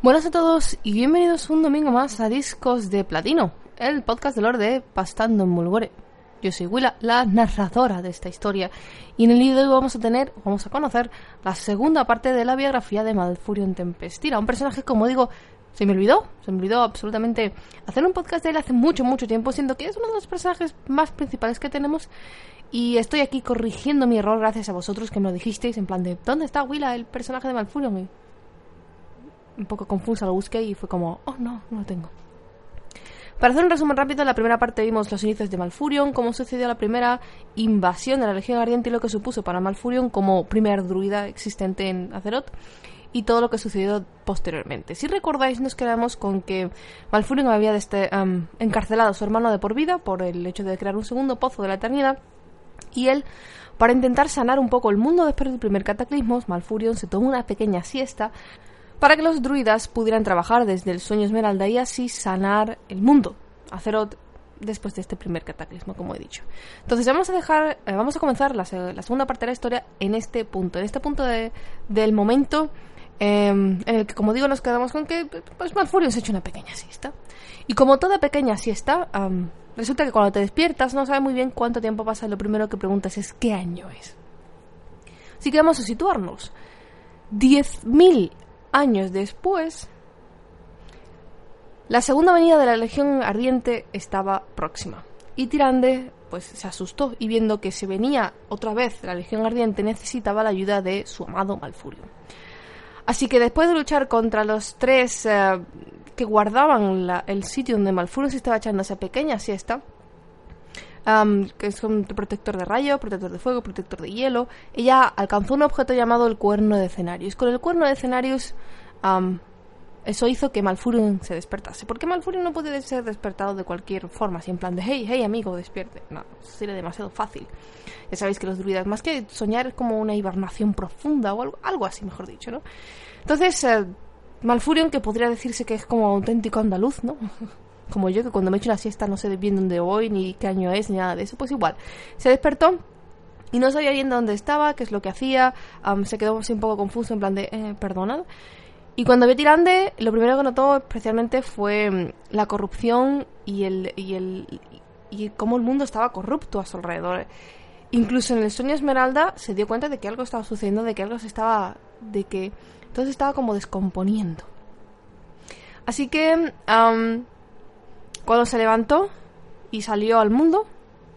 Buenas a todos y bienvenidos un domingo más a Discos de Platino, el podcast de Lord de Pastando en Mulgore. Yo soy Willa, la narradora de esta historia, y en el vídeo de hoy vamos a tener, vamos a conocer la segunda parte de la biografía de Malfurion Tempestira, un personaje, como digo, se me olvidó, se me olvidó absolutamente hacer un podcast de él hace mucho, mucho tiempo, siendo que es uno de los personajes más principales que tenemos, y estoy aquí corrigiendo mi error gracias a vosotros que me lo dijisteis, en plan de, ¿dónde está Willa, el personaje de Malfurion? Un poco confusa, lo busqué y fue como, oh no, no lo tengo. Para hacer un resumen rápido, en la primera parte vimos los inicios de Malfurion, cómo sucedió la primera invasión de la Legión Ardiente y lo que supuso para Malfurion como primer druida existente en Azeroth y todo lo que sucedió posteriormente. Si recordáis, nos quedamos con que Malfurion había este, encarcelado a su hermano de por vida por el hecho de crear un segundo pozo de la eternidad y él, para intentar sanar un poco el mundo después del primer cataclismo, Malfurion se tomó una pequeña siesta para que los druidas pudieran trabajar desde el sueño esmeralda y así sanar el mundo. Azeroth después de este primer cataclismo, como he dicho. Entonces vamos a dejar, eh, vamos a comenzar la, segunda parte de la historia en este punto, en este punto del momento em, en el que, como digo, nos quedamos con que pues Malfurion se ha hecho una pequeña siesta. Y como toda pequeña siesta, resulta que cuando te despiertas no sabes muy bien cuánto tiempo pasa y lo primero que preguntas es qué año es. Así que vamos a situarnos. 10.000 años después, la segunda venida de la Legión Ardiente estaba próxima. Y Tirande pues se asustó y viendo que se venía otra vez la Legión Ardiente necesitaba la ayuda de su amado Malfurio. Así que después de luchar contra los tres eh, que guardaban el sitio donde Malfurio se estaba echando esa pequeña siesta, que es un protector de rayo, protector de fuego, protector de hielo, ella alcanzó un objeto llamado el cuerno de Cenarius. Con el cuerno de Cenarius, eso hizo que Malfurion se despertase. Porque Malfurion no puede ser despertado de cualquier forma, así en plan de hey, hey amigo, despierte. No, sería demasiado fácil. Ya sabéis que los druidas, más que soñar, es como una hibernación profunda o algo, así, mejor dicho, ¿no? Entonces, eh, Malfurion, que podría decirse que es como auténtico andaluz, ¿no? como yo, que cuando me echo una siesta no sé bien dónde voy, ni qué año es, ni nada de eso, pues igual. Se despertó y no sabía bien dónde estaba, qué es lo que hacía, se quedó así un poco confuso, en plan de, eh, perdonad. Y cuando vio Tirande, lo primero que notó especialmente fue mm, la corrupción y el, y el y cómo el mundo estaba corrupto a su alrededor. Incluso en el sueño Esmeralda se dio cuenta de que algo estaba sucediendo, de que algo se estaba, de que todo se estaba como descomponiendo. Así que cuando se levantó y salió al mundo,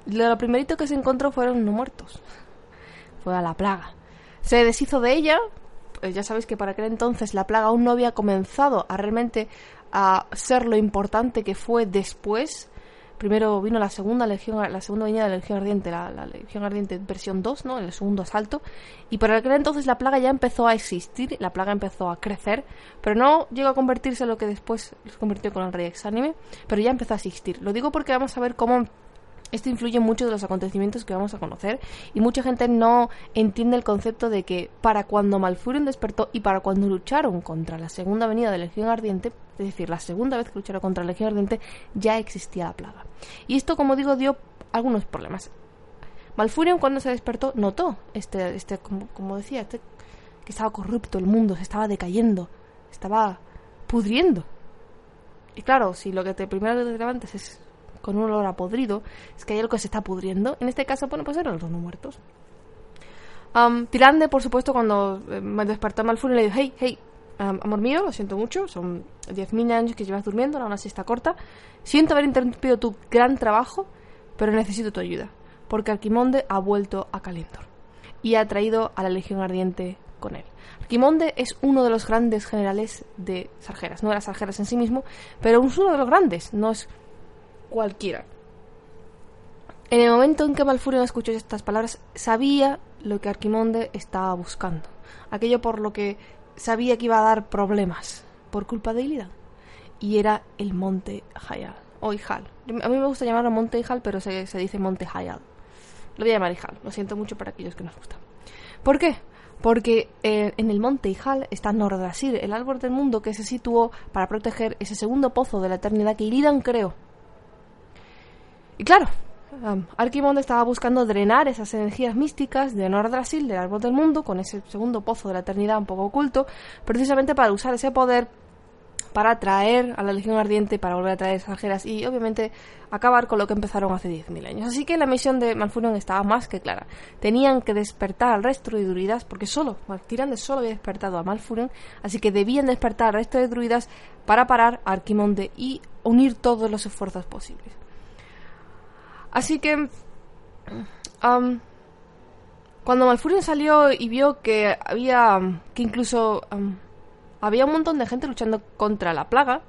lo primerito que se encontró fueron no muertos. Fue a la plaga. Se deshizo de ella, pues ya sabéis que para aquel entonces la plaga aún no había comenzado a realmente a ser lo importante que fue después primero vino la segunda legión, la segunda venida de la Legión Ardiente, la, Legión Ardiente versión 2, ¿no? El segundo asalto. Y por aquel entonces la plaga ya empezó a existir, la plaga empezó a crecer, pero no llegó a convertirse en lo que después se convirtió con el Rey Exánime, pero ya empezó a existir. Lo digo porque vamos a ver cómo esto influye mucho de los acontecimientos que vamos a conocer y mucha gente no entiende el concepto de que para cuando Malfurion despertó y para cuando lucharon contra la segunda venida de Legión Ardiente, es decir, la segunda vez que lucharon contra Legión Ardiente, ya existía la plaga. Y esto, como digo, dio algunos problemas. Malfurion cuando se despertó notó este, este como, decía, este, que estaba corrupto el mundo, se estaba decayendo, estaba pudriendo. Y claro, si lo que te primero te levantas es con un olor a podrido, es que hay algo que se está pudriendo. En este caso, bueno, pues eran los no muertos. Um, Tirande, por supuesto, cuando eh, me despertó Malfurion le dijo, hey, hey, amor mío, lo siento mucho, son 10.000 años que llevas durmiendo, ahora una siesta corta. Siento haber interrumpido tu gran trabajo, pero necesito tu ayuda, porque Arquimonde ha vuelto a Calendor y ha traído a la Legión Ardiente con él. Arquimonde es uno de los grandes generales de Sargeras, no de las Sargeras en sí mismo, pero es uno de los grandes, no es cualquiera. En el momento en que Malfurion escuchó estas palabras, sabía lo que Arquimonde estaba buscando. Aquello por lo que sabía que iba a dar problemas por culpa de Illidan. Y era el Monte Hayal. O Ijal. A mí me gusta llamarlo Monte Ijal, pero se, dice Monte Hayal. Lo voy a llamar Ijal. Lo siento mucho para aquellos que nos gustan. ¿Por qué? Porque eh, en el monte Ijal está Nordrasir, el árbol del mundo que se situó para proteger ese segundo pozo de la eternidad que Illidan creó. Y claro, um, Arquimonde estaba buscando drenar esas energías místicas de Nordrasil, del árbol del mundo, con ese segundo pozo de la eternidad un poco oculto, precisamente para usar ese poder para traer a la Legión Ardiente, para volver a traer extranjeras y obviamente acabar con lo que empezaron hace 10.000 años. Así que la misión de Malfurion estaba más que clara. Tenían que despertar al resto de druidas, porque solo, Tirande solo había despertado a Malfurion, así que debían despertar al resto de druidas para parar a Arquimonde y unir todos los esfuerzos posibles. Así que... cuando Malfurion salió y vio que había... que incluso había un montón de gente luchando contra la plaga.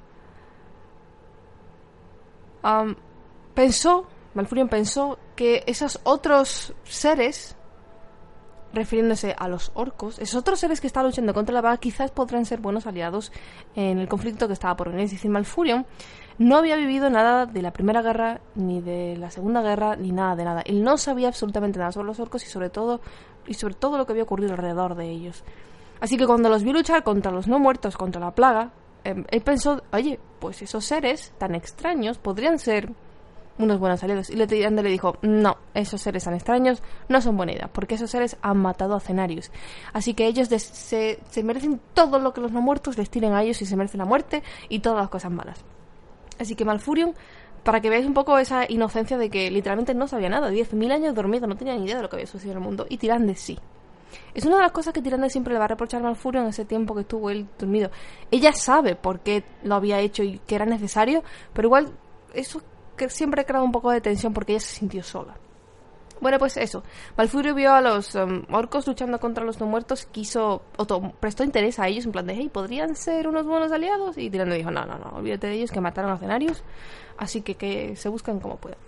pensó, Malfurion pensó que esos otros seres, refiriéndose a los orcos, esos otros seres que estaban luchando contra la plaga quizás podrían ser buenos aliados en el conflicto que estaba por venir. Es decir, Malfurion no había vivido nada de la Primera Guerra, ni de la Segunda Guerra, ni nada de nada. Él no sabía absolutamente nada sobre los orcos y sobre todo, y sobre todo lo que había ocurrido alrededor de ellos. Así que cuando los vio luchar contra los no muertos, contra la plaga, em, él pensó, oye, pues esos seres tan extraños podrían ser unos buenos aliados. Y le dijo, no, esos seres tan extraños no son buena idea, porque esos seres han matado a Cenarius. Así que ellos se, merecen todo lo que los no muertos les tiren a ellos y se merecen la muerte y todas las cosas malas. Así que Malfurion, para que veáis un poco esa inocencia de que literalmente no sabía nada, 10.000 años dormido, no tenía ni idea de lo que había sucedido en el mundo, y Tirande sí. Es una de las cosas que Tirande siempre le va a reprochar a Malfurio en ese tiempo que estuvo él dormido. Ella sabe por qué lo había hecho y que era necesario, pero igual eso que siempre ha creado un poco de tensión porque ella se sintió sola. Bueno, pues eso. Malfurio vio a los um, orcos luchando contra los no muertos, quiso, o prestó interés a ellos en plan de, hey, ¿podrían ser unos buenos aliados? Y Tirande dijo, no, no, no, olvídate de ellos que mataron a escenarios, así que que se buscan como puedan.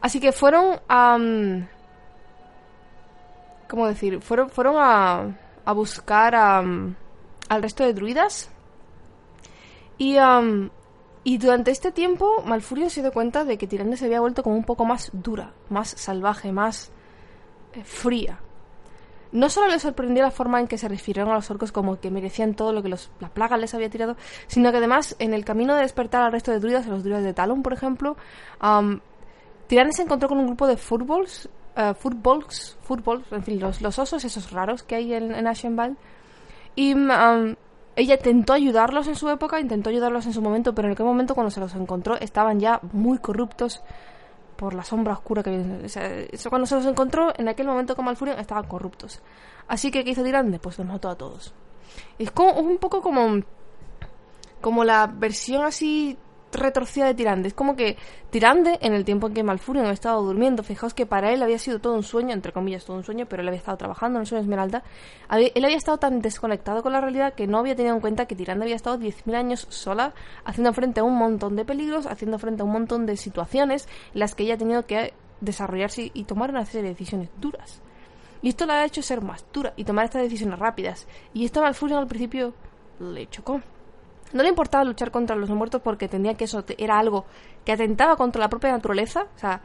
Así que fueron a... ¿Cómo decir? Fueron, fueron a, a buscar a, al resto de druidas. Y, y durante este tiempo, Malfurio se dio cuenta de que Tirande se había vuelto como un poco más dura, más salvaje, más eh, fría. No solo le sorprendió la forma en que se refirieron a los orcos como que merecían todo lo que los, la plaga les había tirado, sino que además, en el camino de despertar al resto de druidas, a los druidas de Talon, por ejemplo, Tirande se encontró con un grupo de furballs uh, footballs, en fin, los, los, osos esos raros que hay en, en. Y um, ella intentó ayudarlos en su época, intentó ayudarlos en su momento, pero en aquel momento cuando se los encontró estaban ya muy corruptos por la sombra oscura que o cuando se los encontró, en aquel momento con Malfurion estaban corruptos. Así que, ¿qué hizo Tirande? Pues los mató a todos. Es como un poco como como la versión así retorcida de Tirande. Es como que Tirande, en el tiempo en que Malfurion había estado durmiendo, fijaos que para él había sido todo un sueño, entre comillas todo un sueño, pero él había estado trabajando en el sueño Esmeralda. él había estado tan desconectado con la realidad que no había tenido en cuenta que Tirande había estado 10.000 años sola, haciendo frente a un montón de peligros, haciendo frente a un montón de situaciones en las que ella ha tenido que desarrollarse y tomar una serie de decisiones duras. Y esto la ha hecho ser más dura y tomar estas decisiones rápidas. Y esto a Malfurion al principio le chocó. No le importaba luchar contra los no muertos porque entendía que eso era algo que atentaba contra la propia naturaleza. O sea,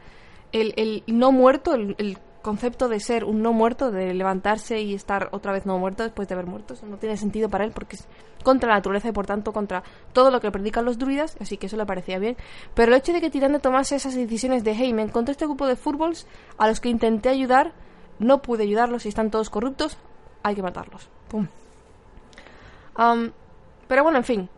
el, no muerto, el, concepto de ser un no muerto, de levantarse y estar otra vez no muerto después de haber muerto, eso no tiene sentido para él porque es contra la naturaleza y por tanto contra todo lo que predican los druidas, así que eso le parecía bien. Pero el hecho de que Tirande tomase esas decisiones de, hey, me encontré este grupo de fútbols a los que intenté ayudar, no pude ayudarlos y están todos corruptos, hay que matarlos. Pum. Pero bueno, en fin.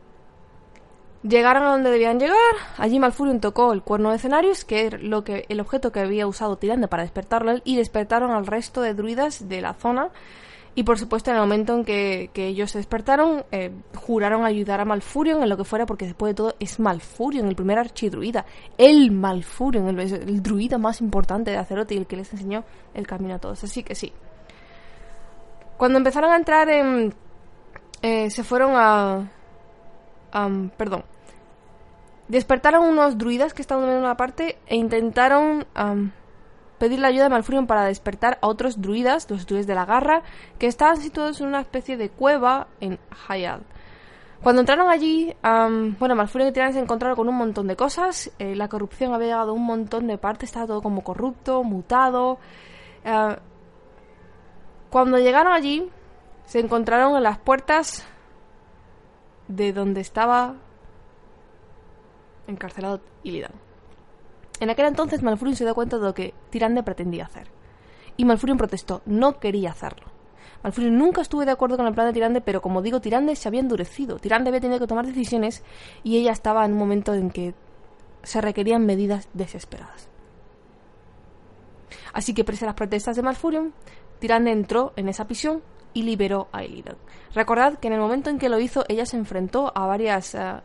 Llegaron a donde debían llegar. Allí Malfurion tocó el cuerno de escenarios, que era lo que, el objeto que había usado Tirande para despertarlo y despertaron al resto de druidas de la zona. Y por supuesto, en el momento en que, ellos se despertaron, eh, juraron ayudar a Malfurion en lo que fuera, porque después de todo es Malfurion, el primer archidruida. El Malfurion, el, el druida más importante de Azeroth y el que les enseñó el camino a todos. Así que sí. Cuando empezaron a entrar en eh, se fueron a... perdón. Despertaron unos druidas que estaban en una parte e intentaron pedir la ayuda de Malfurion para despertar a otros druidas, los druidas de la garra, que estaban situados en una especie de cueva en Hayal. Cuando entraron allí, bueno, Malfurion y Tirán se encontraron con un montón de cosas. Eh, la corrupción había llegado a un montón de partes, estaba todo como corrupto, mutado. Eh, cuando llegaron allí, se encontraron en las puertas de donde estaba encarcelado Illidan. En aquel entonces Malfurion se dio cuenta de lo que Tirande pretendía hacer. Y Malfurion protestó, no quería hacerlo. Malfurion nunca estuvo de acuerdo con el plan de Tirande, pero como digo, Tirande se había endurecido. Tirande había tenido que tomar decisiones y ella estaba en un momento en que se requerían medidas desesperadas. Así que, pese a las protestas de Malfurion, Tirande entró en esa prisión y liberó a Illidan. Recordad que en el momento en que lo hizo, ella se enfrentó a varias eh,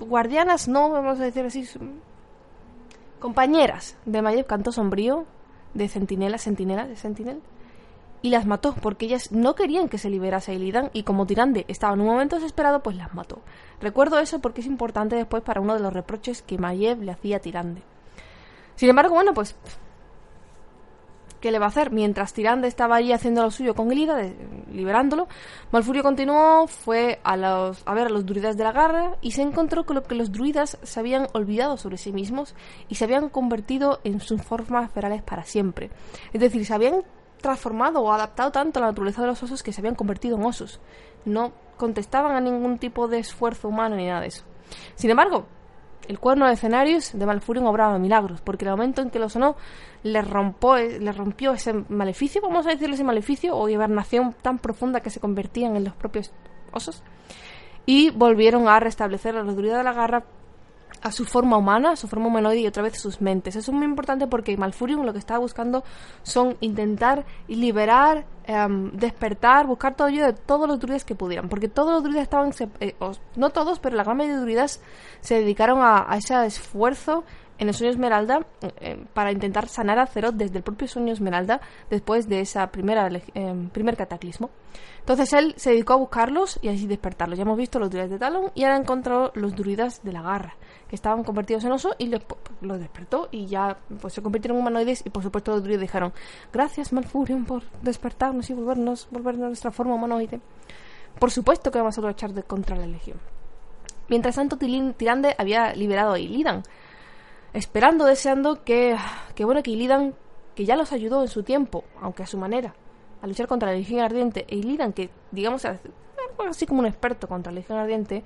guardianas, no vamos a decir así, compañeras de Mayev Canto Sombrío, de Centinela, Centinela, de Sentinel, y las mató porque ellas no querían que se liberase Illidan y como Tirande estaba en un momento desesperado, pues las mató. Recuerdo eso porque es importante después para uno de los reproches que Mayev le hacía a Tirande. Sin embargo, bueno, pues ¿qué le va a hacer? Mientras Tirande estaba allí haciendo lo suyo con Illidan, liberándolo, Malfurio continuó, fue a, los, a ver a los druidas de la garra y se encontró con lo que los druidas se habían olvidado sobre sí mismos y se habían convertido en sus formas ferales para siempre. Es decir, se habían transformado o adaptado tanto a la naturaleza de los osos que se habían convertido en osos. No contestaban a ningún tipo de esfuerzo humano ni nada de eso. Sin embargo, el cuerno de escenarios de Malfurion obraba milagros, porque el momento en que lo sonó le, le rompió ese maleficio, vamos a decirle ese maleficio, o hibernación tan profunda que se convertían en los propios osos, y volvieron a restablecer a los druidas de la garra a su forma humana, a su forma humanoide y otra vez sus mentes. Eso es muy importante porque Malfurion lo que estaba buscando son intentar liberar, em, despertar, buscar todo ello de todos los druidas que pudieran. Porque todos los druidas estaban, eh, no todos, pero la gran mayoría de druidas se dedicaron a, ese esfuerzo en el sueño Esmeralda eh, para intentar sanar a Zeroth desde el propio sueño Esmeralda después de ese eh, primer cataclismo. Entonces él se dedicó a buscarlos y así despertarlos. Ya hemos visto los druidas de Talon y ahora encontró los druidas de la garra que estaban convertidos en oso y los, despertó y ya pues se convirtieron en humanoides y por supuesto los druidas dijeron gracias Malfurion por despertarnos y volvernos, volvernos a nuestra forma humanoide. Por supuesto que vamos a luchar de contra la legión. Mientras tanto Tirande había liberado a Illidan, esperando, deseando que, que bueno que Illidan, que ya los ayudó en su tiempo, aunque a su manera, a luchar contra la Legión Ardiente, e Illidan, que digamos así como un experto contra la Legión Ardiente,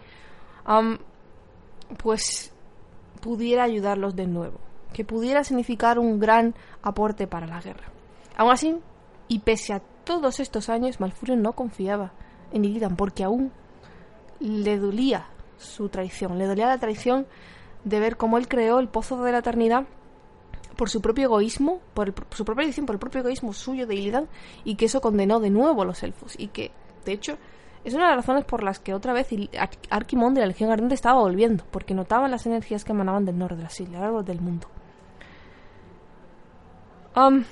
pues pudiera ayudarlos de nuevo, que pudiera significar un gran aporte para la guerra. Aún así, y pese a todos estos años, Malfurion no confiaba en Illidan porque aún le dolía su traición, le dolía la traición de ver cómo él creó el pozo de la eternidad por su propio egoísmo, por, su propia edición, por el propio egoísmo suyo de Illidan, y que eso condenó de nuevo a los elfos, y que, de hecho, es una de las razones por las que otra vez Arquimón de la Legión Ardiente estaba volviendo, porque notaban las energías que emanaban del norte de las islas, del mundo. Um,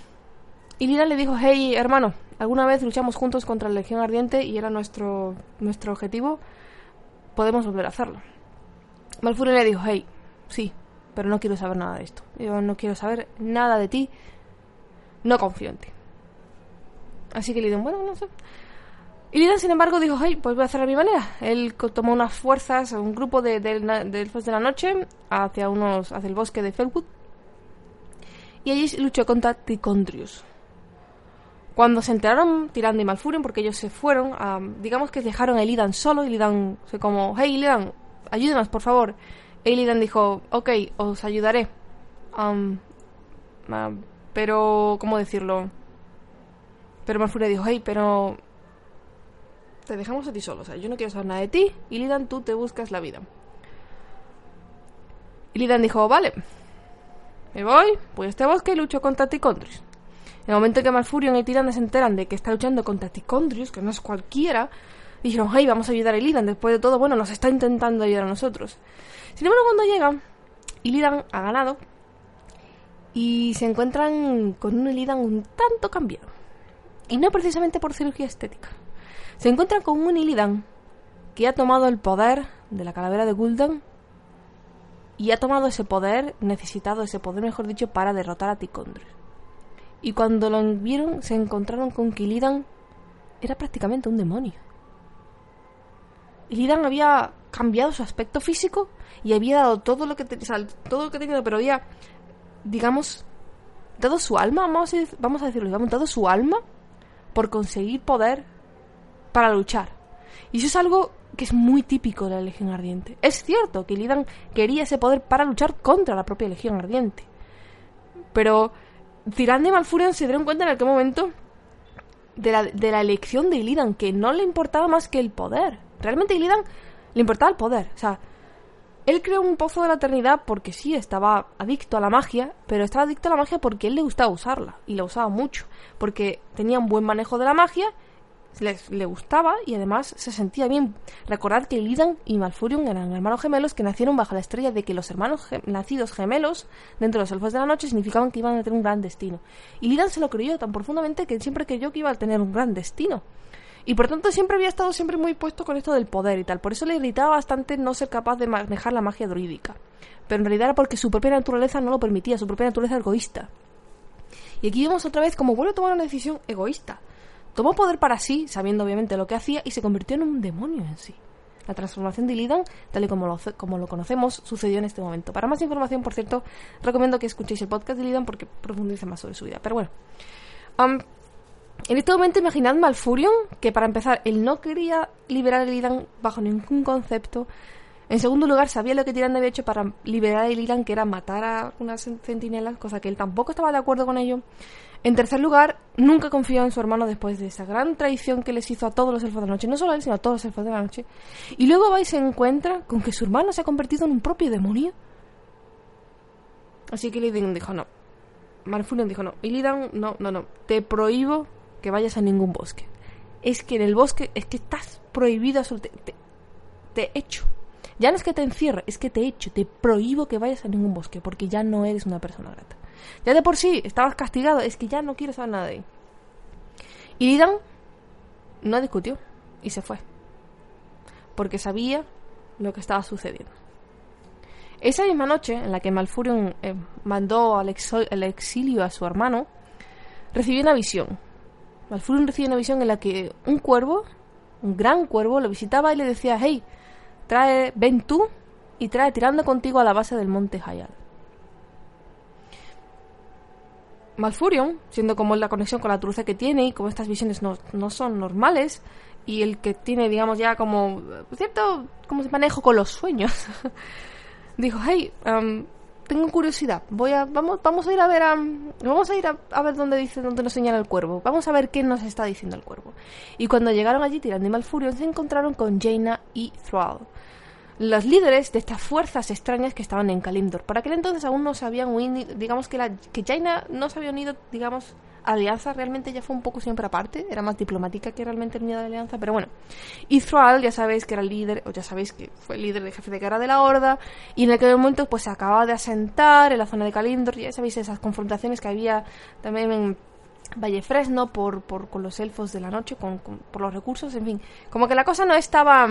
y Lira le dijo, hey hermano, alguna vez luchamos juntos contra la Legión Ardiente y era nuestro, nuestro objetivo, podemos volver a hacerlo. Malfurion le dijo, hey, sí, pero no quiero saber nada de esto. Yo no quiero saber nada de ti, no confío en ti. Así que le dijo, bueno, no sé. Y Lidan, sin embargo, dijo, hey, pues voy a hacer a mi manera. Él tomó unas fuerzas, un grupo de, elfos de la noche, hacia, unos, hacia el bosque de Felwood. Y allí luchó contra Ticondrius. Cuando se enteraron Tirando y Malfurion, porque ellos se fueron, digamos que dejaron a Illidan solo, y Illidan fue como, hey Illidan, ayúdanos, por favor. Y Illidan dijo, ok, os ayudaré. pero, ¿cómo decirlo? Pero Malfurion dijo, hey, pero te dejamos a ti solo. O sea, yo no quiero saber nada de ti. Y Lidan, tú te buscas la vida. Y Lidan dijo, vale, me voy, voy a este bosque y lucho contra Ticondrius. En el momento en que Malfurion y Tirande se enteran de que está luchando contra Ticondrius, que no es cualquiera, dijeron, hey, vamos a ayudar a Illidan. Después de todo, bueno, nos está intentando ayudar a nosotros. Sin embargo, cuando llegan, Illidan ha ganado y se encuentran con un Illidan un tanto cambiado. Y no precisamente por cirugía estética se encuentra con un Illidan que ha tomado el poder de la calavera de Gul'dan y ha tomado ese poder, necesitado ese poder, mejor dicho, para derrotar a Ticondrius. Y cuando lo vieron, se encontraron con que Illidan era prácticamente un demonio. Illidan había cambiado su aspecto físico y había dado todo lo que, todo lo que tenía, pero había, digamos, dado su alma, vamos a, vamos a decirlo, digamos, dado su alma por conseguir poder para luchar. Y eso es algo que es muy típico de la Legión Ardiente. Es cierto que Lidan quería ese poder para luchar contra la propia Legión Ardiente. Pero Tirande y Malfurion se dieron cuenta en aquel momento de la, de la elección de Illidan, que no le importaba más que el poder. Realmente Illidan le importaba el poder. O sea, él creó un pozo de la eternidad porque sí, estaba adicto a la magia, pero estaba adicto a la magia porque él le gustaba usarla, y la usaba mucho, porque tenía un buen manejo de la magia, le gustaba y además se sentía bien. Recordad que Illidan y Malfurion eran hermanos gemelos que nacieron bajo la estrella de que los hermanos nacidos gemelos dentro de los elfos de la noche significaban que iban a tener un gran destino. Y Illidan se lo creyó tan profundamente que siempre creyó que iba a tener un gran destino. Y por tanto siempre había estado siempre muy puesto con esto del poder y tal. Por eso le irritaba bastante no ser capaz de manejar la magia druídica. Pero en realidad era porque su propia naturaleza no lo permitía, su propia naturaleza egoísta. Y aquí vemos otra vez como vuelve a tomar una decisión egoísta. Tomó poder para sí, sabiendo obviamente lo que hacía, y se convirtió en un demonio en sí. La transformación de Illidan, tal y como lo, como lo conocemos, sucedió en este momento. Para más información, por cierto, recomiendo que escuchéis el podcast de Illidan porque profundiza más sobre su vida. Pero bueno, en este momento imaginad Malfurion, que para empezar, él no quería liberar a Illidan bajo ningún concepto. En segundo lugar, sabía lo que Tirande había hecho para liberar a Illidan, que era matar a unas centinelas, cosa que él tampoco estaba de acuerdo con ello. En tercer lugar, nunca confió en su hermano después de esa gran traición que les hizo a todos los elfos de la noche, no solo a él, sino a todos los elfos de la noche. Y luego va y se encuentra con que su hermano se ha convertido en un propio demonio. Así que Illidan dijo no. Malfurion dijo no. Illidan, no, no, no. Te prohíbo que vayas a ningún bosque. Es que en el bosque es que estás prohibido te, te echo. Ya no es que te encierre, es que te echo, te prohíbo que vayas a ningún bosque, porque ya no eres una persona grata. Ya de por sí estabas castigado, es que ya no quiero saber nada de ahí. Y Lidan no discutió y se fue. Porque sabía lo que estaba sucediendo. Esa misma noche en la que Malfurion eh, mandó al, exilio a su hermano, recibió una visión Malfurion recibe una visión en la que un cuervo, un gran cuervo, lo visitaba y le decía, hey, trae, ven tú y trae tirando contigo a la base del monte Hayal. Malfurion, siendo como la conexión con la truce que tiene y como estas visiones no, no son normales, y el que tiene, digamos, ya como cierto como manejo con los sueños, dijo, hey, um, tengo curiosidad. Voy a, vamos, vamos a ir a ver a, vamos a ir a, ver dónde dice, dónde nos señala el cuervo. Vamos a ver qué nos está diciendo el cuervo. Y cuando llegaron allí, tirando y Malfurion, se encontraron con Jaina y Thrall, los líderes de estas fuerzas extrañas que estaban en Kalimdor. Para aquel entonces aún no se habían digamos que, la, que Jaina no se había unido, digamos, alianza realmente ya fue un poco siempre aparte, era más diplomática que realmente unida de alianza, pero bueno. Y Thrall, ya sabéis que era el líder, o ya sabéis que fue el líder de jefe de guerra de la Horda, y en aquel momento pues se acababa de asentar en la zona de Kalindor, ya sabéis esas confrontaciones que había también en Valle Fresno por, por con los elfos de la noche, con, por los recursos, en fin. Como que la cosa no estaba...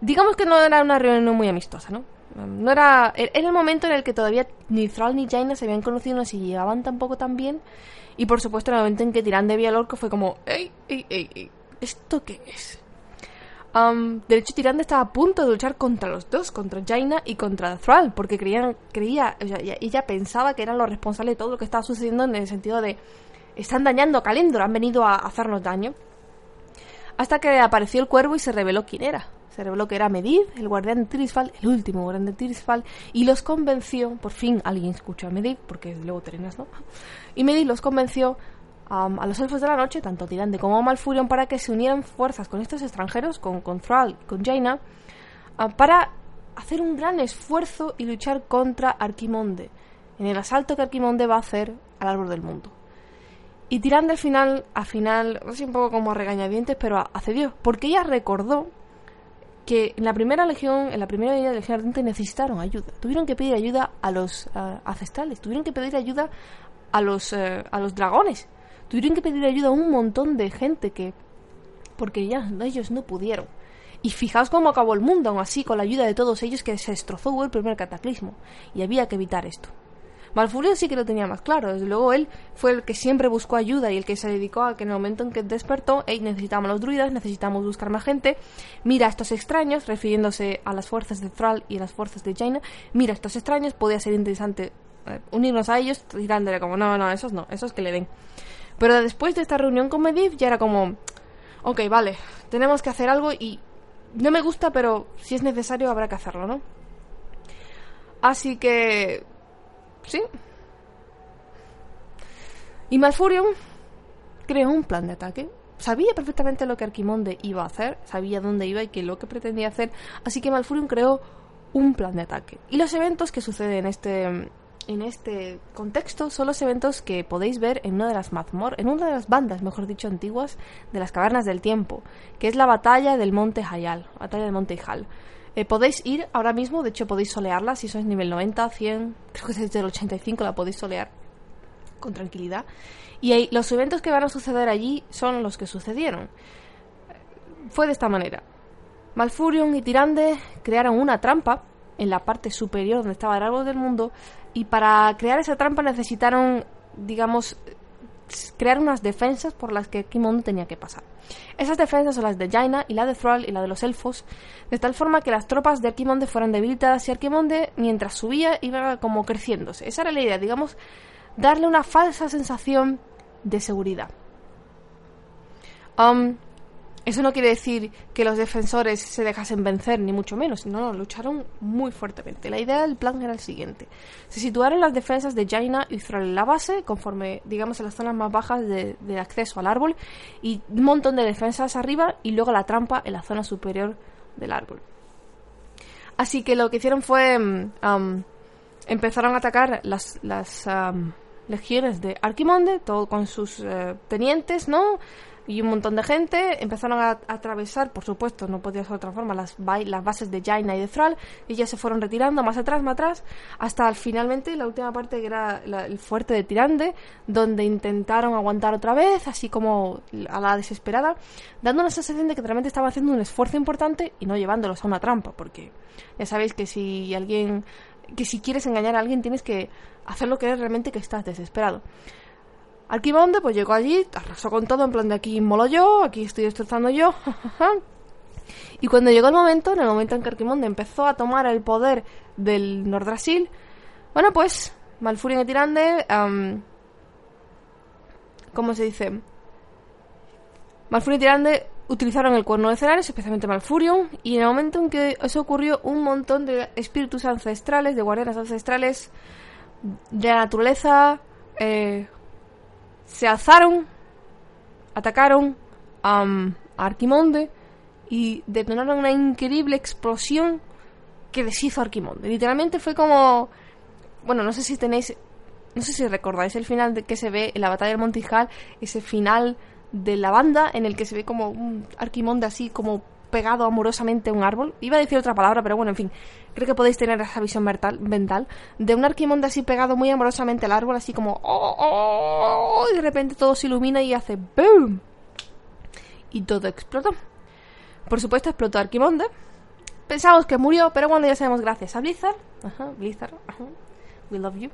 Digamos que no era una reunión muy amistosa, ¿no? No era, era el momento en el que todavía ni Thrall ni Jaina se habían conocido, no se llevaban tampoco tan bien. Y por supuesto, en el momento en que tiran de vía orco fue como, ¡ey, ey, ey, ey! ¿Esto qué es? de hecho, Tirande estaba a punto de luchar contra los dos, contra Jaina y contra Thrall, porque creían, creía, ella pensaba que eran los responsables de todo lo que estaba sucediendo en el sentido de están dañando a Kalendor, han venido a hacernos daño. Hasta que apareció el cuervo y se reveló quién era se reveló que era Medivh, el guardián de Tirisfal, el último guardián de Tirisfal, y los convenció, por fin alguien escuchó a Medivh, porque luego Terenas no, y Medivh los convenció a los elfos de la noche, tanto Tirande como Malfurion, para que se unieran fuerzas con estos extranjeros, con, con Thrall, con Jaina, para hacer un gran esfuerzo y luchar contra Arquimonde, en el asalto que Arquimonde va a hacer al árbol del mundo. Y Tirande al final, al final, así un poco como regañadientes, pero accedió, porque ella recordó que en la primera legión, en la primera de legión ardente necesitaron ayuda. Tuvieron que pedir ayuda a los ancestrales, tuvieron que pedir ayuda a los, eh, a los dragones, tuvieron que pedir ayuda a un montón de gente que... porque ya ellos no pudieron. Y fijaos cómo acabó el mundo, aún así, con la ayuda de todos ellos que se destrozó el primer cataclismo. Y había que evitar esto. Malfurion sí que lo tenía más claro. Desde luego él fue el que siempre buscó ayuda y el que se dedicó a que en el momento en que despertó, hey, necesitamos los druidas, necesitamos buscar más gente. Mira a estos extraños, refiriéndose a las fuerzas de Thrall y a las fuerzas de Jaina. Mira a estos extraños, podía ser interesante eh, unirnos a ellos, tirándole como, no, no, esos no, esos que le den. Pero después de esta reunión con Medivh ya era como, ok, vale, tenemos que hacer algo y no me gusta, pero si es necesario habrá que hacerlo, ¿no? Así que Sí. Y Malfurion creó un plan de ataque. Sabía perfectamente lo que Arquimonde iba a hacer, sabía dónde iba y qué lo que pretendía hacer, así que Malfurion creó un plan de ataque. Y los eventos que suceden en este en este contexto son los eventos que podéis ver en una de las mazmor, en una de las bandas, mejor dicho, antiguas de las cavernas del tiempo, que es la batalla del Monte Hayal, batalla del Monte Hal. Eh, podéis ir ahora mismo, de hecho podéis solearla si sois nivel 90, 100, creo que desde el 85 la podéis solear con tranquilidad. Y los eventos que van a suceder allí son los que sucedieron. Fue de esta manera. Malfurion y Tirande crearon una trampa en la parte superior donde estaba el árbol del mundo y para crear esa trampa necesitaron, digamos, crear unas defensas por las que Arquimonde tenía que pasar. Esas defensas son las de Jaina y la de Thrall y la de los elfos, de tal forma que las tropas de Arquimonde fueran debilitadas y Arquimonde, mientras subía, iba como creciéndose. Esa era la idea, digamos, darle una falsa sensación de seguridad. Um, eso no quiere decir que los defensores se dejasen vencer, ni mucho menos. No, lucharon muy fuertemente. La idea del plan era el siguiente. Se situaron las defensas de Jaina y Thrall en la base, conforme, digamos, en las zonas más bajas de, acceso al árbol, y un montón de defensas arriba, y luego la trampa en la zona superior del árbol. Así que lo que hicieron fue... Mm, empezaron a atacar las, legiones de Arquimonde, todo con sus eh, tenientes, ¿no? Y un montón de gente empezaron a, atravesar, por supuesto, no podía ser de otra forma, las, las bases de Jaina y de Thrall, y ya se fueron retirando más atrás, más atrás, hasta finalmente la última parte que era el fuerte de Tirande, donde intentaron aguantar otra vez, así como a la desesperada, dando la sensación de que realmente estaba haciendo un esfuerzo importante y no llevándolos a una trampa, porque ya sabéis que si alguien, que si quieres engañar a alguien tienes que hacerlo creer realmente que estás desesperado. Arquimonde pues llegó allí, arrasó con todo, en plan de aquí molo yo, aquí estoy destrozando yo. y cuando llegó el momento, en el momento en que Arquimonde empezó a tomar el poder del Nordrasil, bueno pues Malfurion y Tirande, ¿cómo se dice? Malfurion y Tirande utilizaron el cuerno de Celares, especialmente Malfurion, y en el momento en que eso ocurrió, un montón de espíritus ancestrales, de guardianes ancestrales de la naturaleza, eh, se alzaron, atacaron a Arquimonde y detonaron una increíble explosión que deshizo a Arquimonde. Literalmente fue como... Bueno, no sé si tenéis... No sé si recordáis el final de que se ve en la batalla del Montijal, ese final de la banda en el que se ve como un Arquimonde así como pegado amorosamente a un árbol. Iba a decir otra palabra, pero bueno, en fin. Creo que podéis tener esa visión mental de un arquimonde así pegado muy amorosamente al árbol, así como... Oh, oh, y de repente todo se ilumina y hace ¡boom! Y todo explotó. Por supuesto explotó Arquimonde. Pensamos que murió, pero bueno, ya sabemos gracias a Blizzard. Ajá, Blizzard, ajá. We love you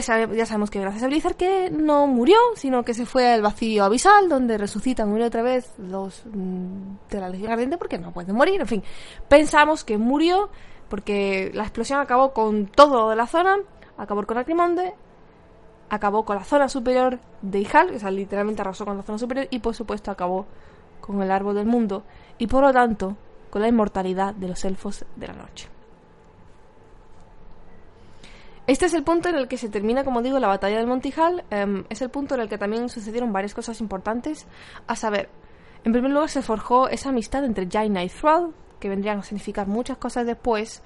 ya sabemos que gracias a Blizzard que no murió, sino que se fue al vacío abisal, donde resucitan una otra vez los mm, de la Legión Ardiente porque no pueden morir. En fin, pensamos que murió porque la explosión acabó con todo de la zona, acabó con Acrimonde, acabó con la zona superior de Ijal, o sea, literalmente arrasó con la zona superior, y por supuesto acabó con el árbol del mundo, y por lo tanto con la inmortalidad de los elfos de la noche. Este es el punto en el que se termina, como digo, la batalla del Montijal. Em, es el punto en el que también sucedieron varias cosas importantes. A saber, en primer lugar se forjó esa amistad entre Jaina y Thrall, que vendrían a significar muchas cosas después.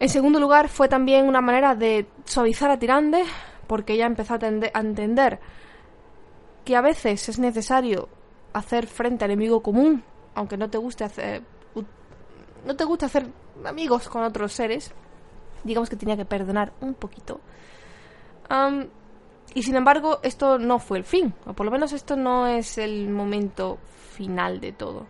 En segundo lugar, fue también una manera de suavizar a Tirande, porque ella empezó a, entender que a veces es necesario hacer frente al enemigo común, aunque no te guste hacer no te guste hacer amigos con otros seres digamos que tenía que perdonar un poquito. y sin embargo, esto no fue el fin, o por lo menos esto no es el momento final de todo.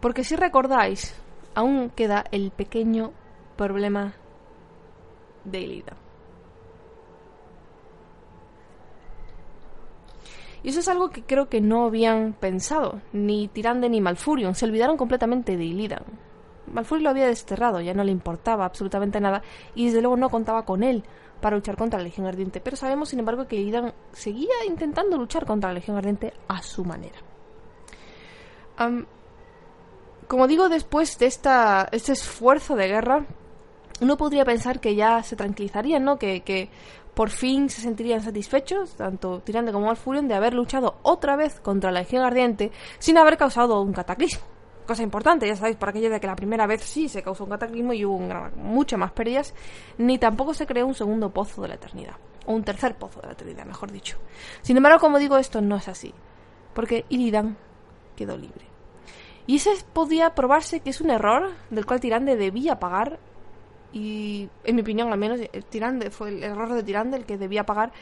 Porque si recordáis, aún queda el pequeño problema de Ilida. Y eso es algo que creo que no habían pensado, ni Tirande ni Malfurion, se olvidaron completamente de Illidan. Malfurion lo había desterrado, ya no le importaba absolutamente nada, y desde luego no contaba con él para luchar contra la Legión Ardiente. Pero sabemos, sin embargo, que Illidan seguía intentando luchar contra la Legión Ardiente a su manera. como digo, después de esta, este esfuerzo de guerra, uno podría pensar que ya se tranquilizarían, ¿no? Que, que por fin se sentirían satisfechos, tanto Tirande como Malfurion, de haber luchado otra vez contra la Legión Ardiente sin haber causado un cataclismo. Cosa importante, ya sabéis, por aquello de que la primera vez sí se causó un cataclismo y hubo muchas más pérdidas, ni tampoco se creó un segundo pozo de la eternidad, o un tercer pozo de la eternidad, mejor dicho. Sin embargo, como digo, esto no es así, porque Illidan quedó libre. Y ese podía probarse que es un error del cual Tirande debía pagar y en mi opinión al menos Tirande fue el error de Tirande el que debía pagar.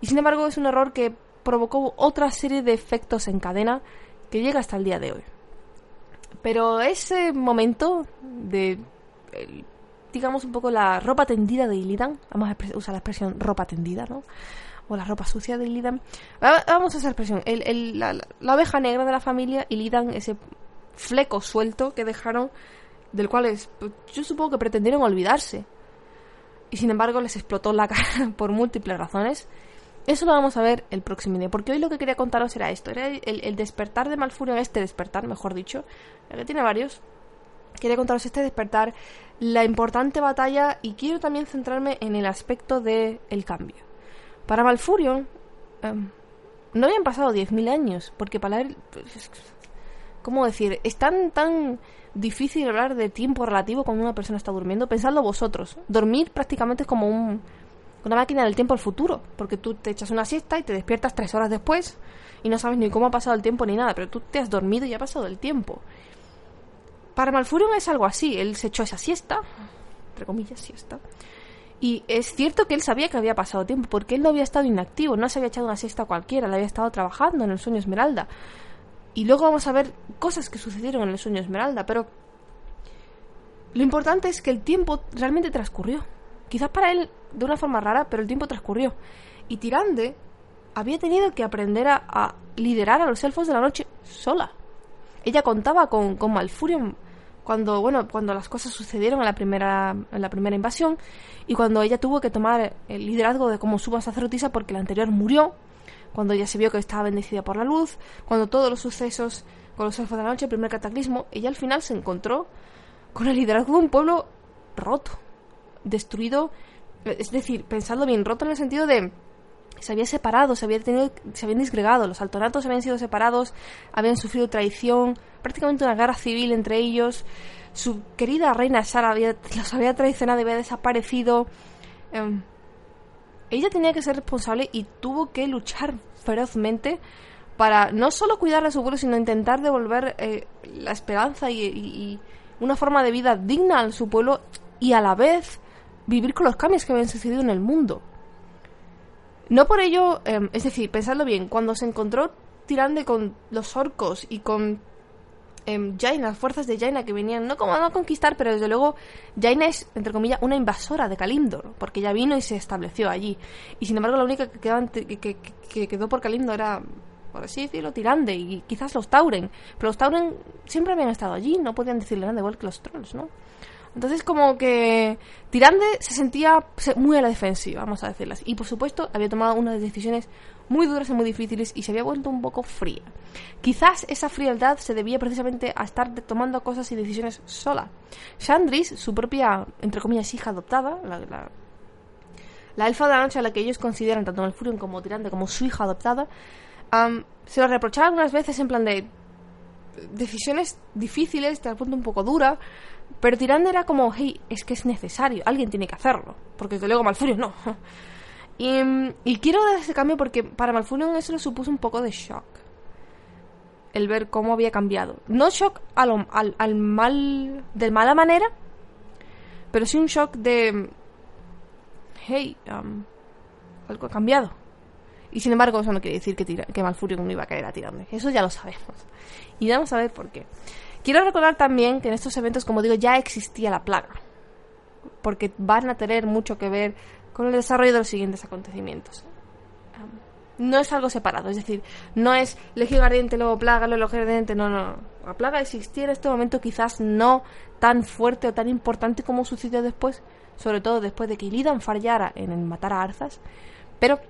Y sin embargo es un error que provocó otra serie de efectos en cadena que llega hasta el día de hoy. Pero ese momento de digamos un poco la ropa tendida de Illidan vamos a usar la expresión ropa tendida no o la ropa sucia de Illidan. Vamos a esa expresión el, la, la, oveja negra de la familia Illidan ese fleco suelto que dejaron del cual es, yo supongo que pretendieron olvidarse. Y sin embargo les explotó la cara por múltiples razones. Eso lo vamos a ver el próximo día, porque hoy lo que quería contaros era esto, era el, despertar de Malfurion, este despertar, mejor dicho, que tiene varios. Quería contaros este despertar, la importante batalla y quiero también centrarme en el aspecto del el cambio. Para Malfurion em, no habían pasado 10.000 años, porque para él... Pues, ¿Cómo decir? Es tan, tan difícil hablar de tiempo relativo cuando una persona está durmiendo. Pensadlo vosotros. Dormir prácticamente es como un, una máquina del tiempo al futuro, porque tú te echas una siesta y te despiertas tres horas después y no sabes ni cómo ha pasado el tiempo ni nada, pero tú te has dormido y ha pasado el tiempo. Para Malfurion es algo así. Él se echó esa siesta, entre comillas, siesta. Y es cierto que él sabía que había pasado tiempo, porque él no había estado inactivo, no se había echado una siesta cualquiera, le había estado trabajando en el sueño Esmeralda. Y luego vamos a ver cosas que sucedieron en el sueño Esmeralda, pero lo importante es que el tiempo realmente transcurrió. Quizás para él de una forma rara, pero el tiempo transcurrió. Y Tirande había tenido que aprender a, liderar a los elfos de la noche sola. Ella contaba con, con Malfurion cuando, bueno, cuando las cosas sucedieron en la primera, en la primera invasión y cuando ella tuvo que tomar el liderazgo de como suba sacerdotisa porque la anterior murió cuando ella se vio que estaba bendecida por la luz, cuando todos los sucesos con los elfos de la noche, el primer cataclismo, ella al final se encontró con el liderazgo de un pueblo roto, destruido, es decir, pensando bien, roto en el sentido de se había separado, se, había tenido, se habían disgregado, los altonatos habían sido separados, habían sufrido traición, prácticamente una guerra civil entre ellos, su querida reina Sara había, los había traicionado y había desaparecido. Em, ella tenía que ser responsable y tuvo que luchar ferozmente para no solo cuidar a su pueblo, sino intentar devolver eh, la esperanza y, una forma de vida digna a su pueblo y a la vez vivir con los cambios que habían sucedido en el mundo. No por ello, em, es decir, pensadlo bien, cuando se encontró Tirande con los orcos y con eh, Jaina, las fuerzas de Jaina que venían, no como a conquistar, pero desde luego Jaina es, entre comillas, una invasora de Kalimdor, porque ella vino y se estableció allí. Y sin embargo, la única que, que, quedó por Kalimdor era, por así decirlo, Tirande y quizás los Tauren. Pero los Tauren siempre habían estado allí, no podían decirle nada igual que los Trolls, ¿no? Entonces como que Tirande se sentía muy a la defensiva, vamos a decirlas. Y por supuesto había tomado unas decisiones muy duras y muy difíciles y se había vuelto un poco fría. Quizás esa frialdad se debía precisamente a estar tomando cosas y decisiones sola. Chandris, su propia, entre comillas, hija adoptada, la, la, elfa de la noche a la que ellos consideran tanto Malfurion como Tirande como su hija adoptada, se lo reprochaba algunas veces en plan de decisiones difíciles, te punto un poco dura, pero Tirande era como, hey, es que es necesario, alguien tiene que hacerlo, porque luego Malfurion no. Y, quiero dar ese cambio porque para Malfurion eso le supuso un poco de shock. El ver cómo había cambiado. No shock al, al, mal. de mala manera. Pero sí un shock de. Hey, um, algo ha cambiado. Y sin embargo, eso no quiere decir que, que Malfurion no iba a caer a tirarme. Eso ya lo sabemos. Y vamos a ver por qué. Quiero recordar también que en estos eventos, como digo, ya existía la plaga. Porque van a tener mucho que ver con el desarrollo de los siguientes acontecimientos. No es algo separado, es decir, no es Legión Ardiente, luego Plaga, luego Ardiente, no, no. La plaga existía en este momento quizás no tan fuerte o tan importante como sucedió después, sobre todo después de que Illidan fallara en el matar a Arzas, pero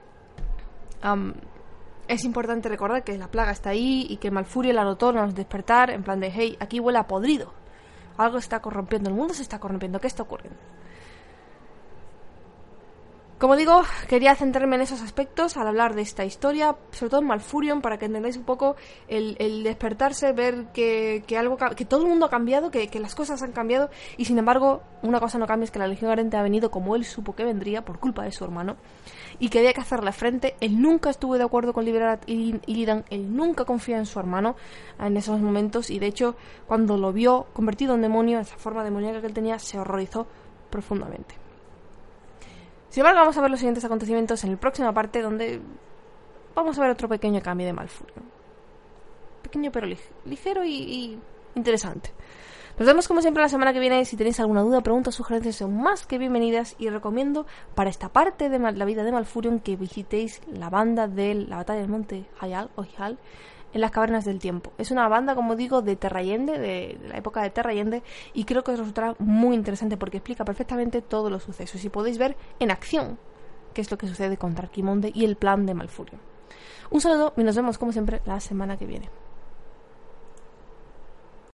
es importante recordar que la plaga está ahí y que Malfurio la notó al despertar en plan de, hey, aquí huele a podrido. Algo está corrompiendo, el mundo se está corrompiendo, ¿qué está ocurriendo? Como digo, quería centrarme en esos aspectos al hablar de esta historia, sobre todo en Malfurion, para que entendáis un poco el, despertarse, ver que, algo que todo el mundo ha cambiado, que, las cosas han cambiado, y sin embargo, una cosa no cambia es que la Legión Arente ha venido como él supo que vendría, por culpa de su hermano, y que había que hacerle frente. Él nunca estuvo de acuerdo con liberar a Illidan, él nunca confía en su hermano en esos momentos, y de hecho, cuando lo vio convertido en demonio, esa forma demoníaca que él tenía, se horrorizó profundamente. Sin embargo, vamos a ver los siguientes acontecimientos en la próxima parte donde vamos a ver otro pequeño cambio de Malfurio. Pequeño pero ligero y, interesante. Nos vemos como siempre la semana que viene. Si tenéis alguna duda, preguntas, sugerencias son más que bienvenidas y recomiendo para esta parte de la vida de Malfurion que visitéis la banda de la batalla del monte Hayal o en las cavernas del tiempo. Es una banda, como digo, de Terrayende, de, la época de Terrayende, y creo que os resultará muy interesante porque explica perfectamente todos los sucesos y podéis ver en acción qué es lo que sucede con Tarquimonde y el plan de Malfurio. Un saludo y nos vemos como siempre la semana que viene.